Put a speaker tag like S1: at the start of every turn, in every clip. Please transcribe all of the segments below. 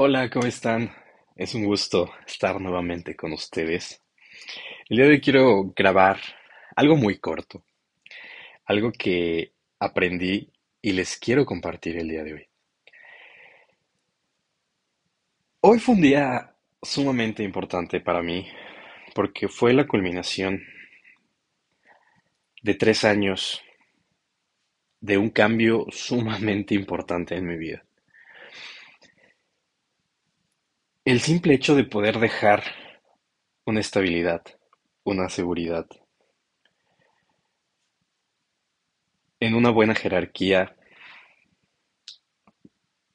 S1: Hola, ¿cómo están? Es un gusto estar nuevamente con ustedes. El día de hoy quiero grabar algo muy corto, algo que aprendí y les quiero compartir el día de hoy. Hoy fue un día sumamente importante para mí porque fue la culminación de tres años de un cambio sumamente importante en mi vida. El simple hecho de poder dejar una estabilidad, una seguridad, en una buena jerarquía,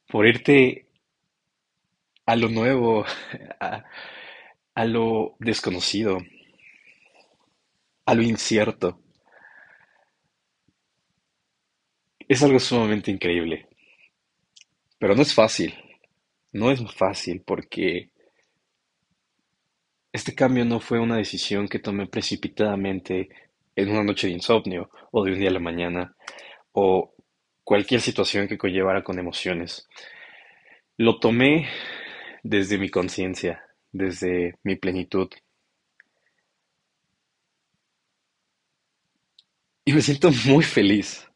S1: por irte a lo nuevo, a, lo desconocido, a lo incierto, es algo sumamente increíble. Pero no es fácil, no es fácil porque este cambio no fue una decisión que tomé precipitadamente en una noche de insomnio o de un día a la mañana o cualquier situación que conllevara con emociones. Lo tomé desde mi conciencia, desde mi plenitud. Y me siento muy feliz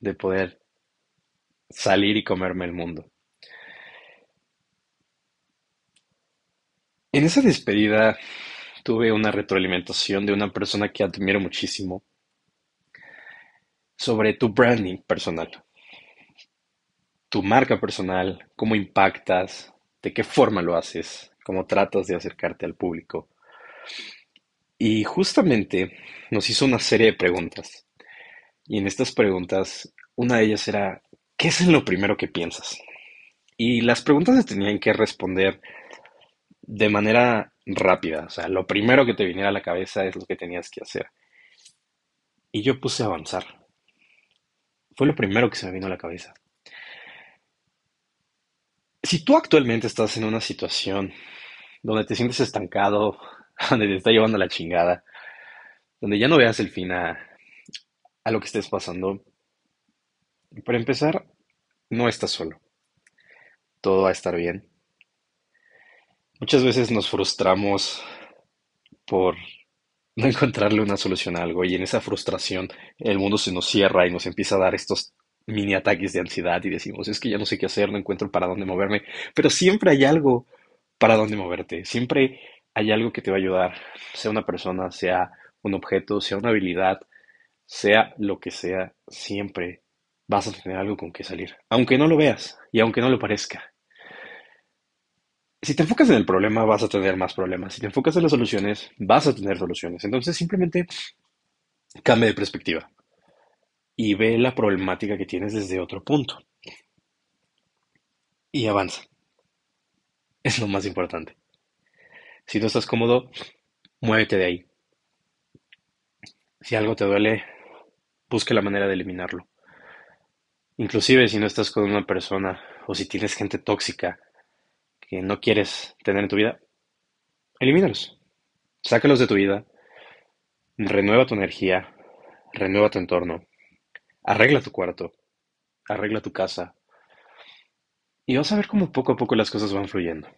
S1: de poder salir y comerme el mundo. En esa despedida tuve una retroalimentación de una persona que admiro muchísimo sobre tu branding personal, tu marca personal, cómo impactas, de qué forma lo haces, cómo tratas de acercarte al público. Y justamente nos hizo una serie de preguntas. Y en estas preguntas, una de ellas era, ¿qué es lo primero que piensas? Y las preguntas se tenían que responder de manera rápida. O sea, lo primero que te viniera a la cabeza es lo que tenías que hacer. Y yo puse a avanzar. Fue lo primero que se me vino a la cabeza. Si tú actualmente estás en una situación donde te sientes estancado, donde te está llevando la chingada, donde ya no veas el fin a, a lo que estés pasando, para empezar, no estás solo. Todo va a estar bien. Muchas veces nos frustramos por no encontrarle una solución a algo y en esa frustración el mundo se nos cierra y nos empieza a dar estos mini ataques de ansiedad y decimos, es que ya no sé qué hacer, no encuentro para dónde moverme, pero siempre hay algo para dónde moverte, siempre hay algo que te va a ayudar, sea una persona, sea un objeto, sea una habilidad, sea lo que sea, siempre vas a tener algo con que salir, aunque no lo veas y aunque no lo parezca. Si te enfocas en el problema, vas a tener más problemas. Si te enfocas en las soluciones, vas a tener soluciones. Entonces, simplemente cambia de perspectiva y ve la problemática que tienes desde otro punto. Y avanza. Es lo más importante. Si no estás cómodo, muévete de ahí. Si algo te duele, busca la manera de eliminarlo. Inclusive si no estás con una persona o si tienes gente tóxica que no quieres tener en tu vida, elimínalos. Sácalos de tu vida. Renueva tu energía. Renueva tu entorno. Arregla tu cuarto. Arregla tu casa. Y vas a ver cómo poco a poco las cosas van fluyendo.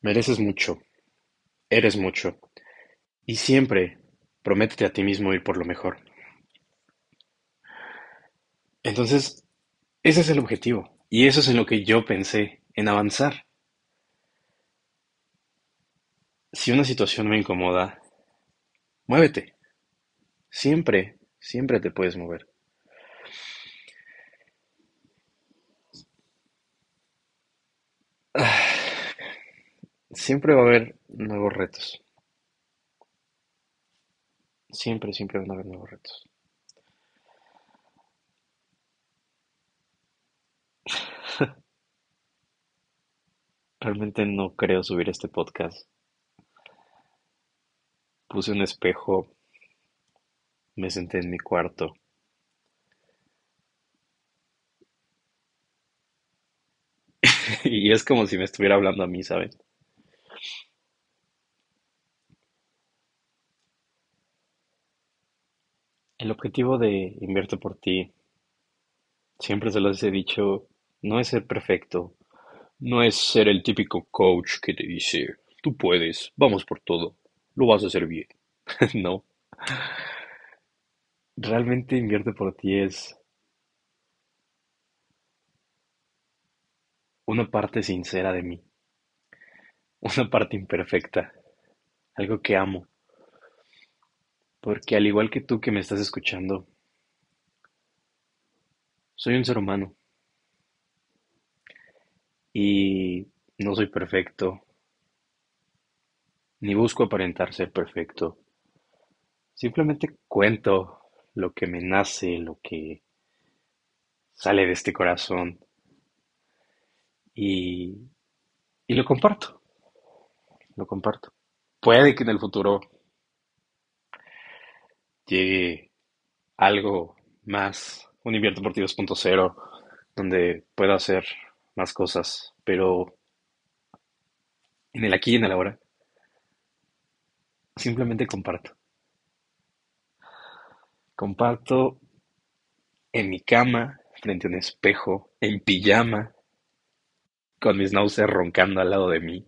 S1: Mereces mucho. Eres mucho. Y siempre prométete a ti mismo ir por lo mejor. Entonces, ese es el objetivo. Y eso es en lo que yo pensé, en avanzar. Si una situación me incomoda, muévete. Siempre, siempre te puedes mover. Siempre va a haber nuevos retos. Siempre, siempre van a haber nuevos retos. Realmente no creo subir este podcast. Puse un espejo, me senté en mi cuarto y es como si me estuviera hablando a mí, ¿saben? El objetivo de Invierte por ti, siempre se los he dicho, no es ser perfecto, No es ser el típico coach que te dice, tú puedes, vamos por todo, lo vas a hacer bien. No, realmente invierte por ti es una parte sincera de mí, una parte imperfecta, algo que amo, porque al igual que tú que me estás escuchando, soy un ser humano y no soy perfecto, ni busco aparentar ser perfecto. Simplemente cuento lo que me nace, lo que sale de este corazón y, y lo comparto, lo comparto. Puede que en el futuro llegue algo más, un Invierto por ti 2.0, donde pueda hacer más cosas, pero en el aquí y en el ahora, simplemente comparto. Comparto en mi cama, frente a un espejo, en pijama, con mis náuseas roncando al lado de mí.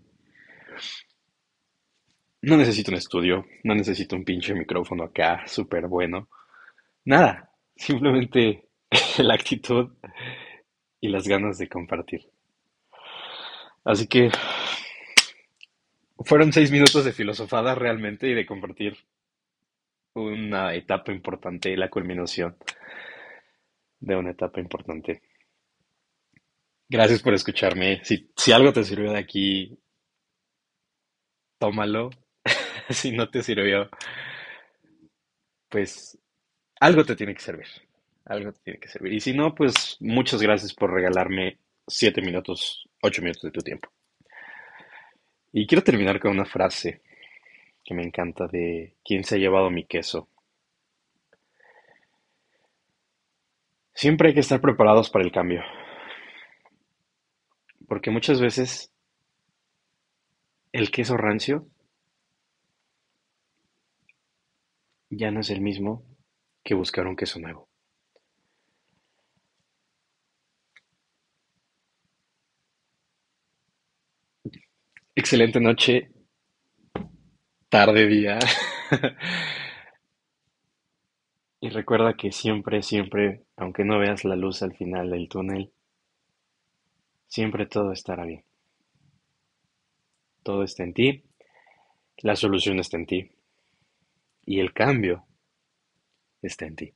S1: No necesito un estudio, no necesito un pinche micrófono acá, súper bueno. Nada, simplemente la actitud y las ganas de compartir. Así que fueron seis minutos de filosofada realmente y de compartir una etapa importante, la culminación de una etapa importante. Gracias por escucharme. Si, si algo te sirvió de aquí, tómalo. si no te sirvió, pues algo te tiene que servir. Algo tiene que servir. Y si no, pues muchas gracias por regalarme siete minutos, ocho minutos de tu tiempo. Y quiero terminar con una frase que me encanta de ¿Quién se ha llevado mi queso? Siempre hay que estar preparados para el cambio. Porque muchas veces el queso rancio ya no es el mismo que buscar un queso nuevo. Excelente noche, tarde, día. Y recuerda que siempre, siempre, aunque no veas la luz al final del túnel, siempre todo estará bien. Todo está en ti, la solución está en ti y el cambio está en ti.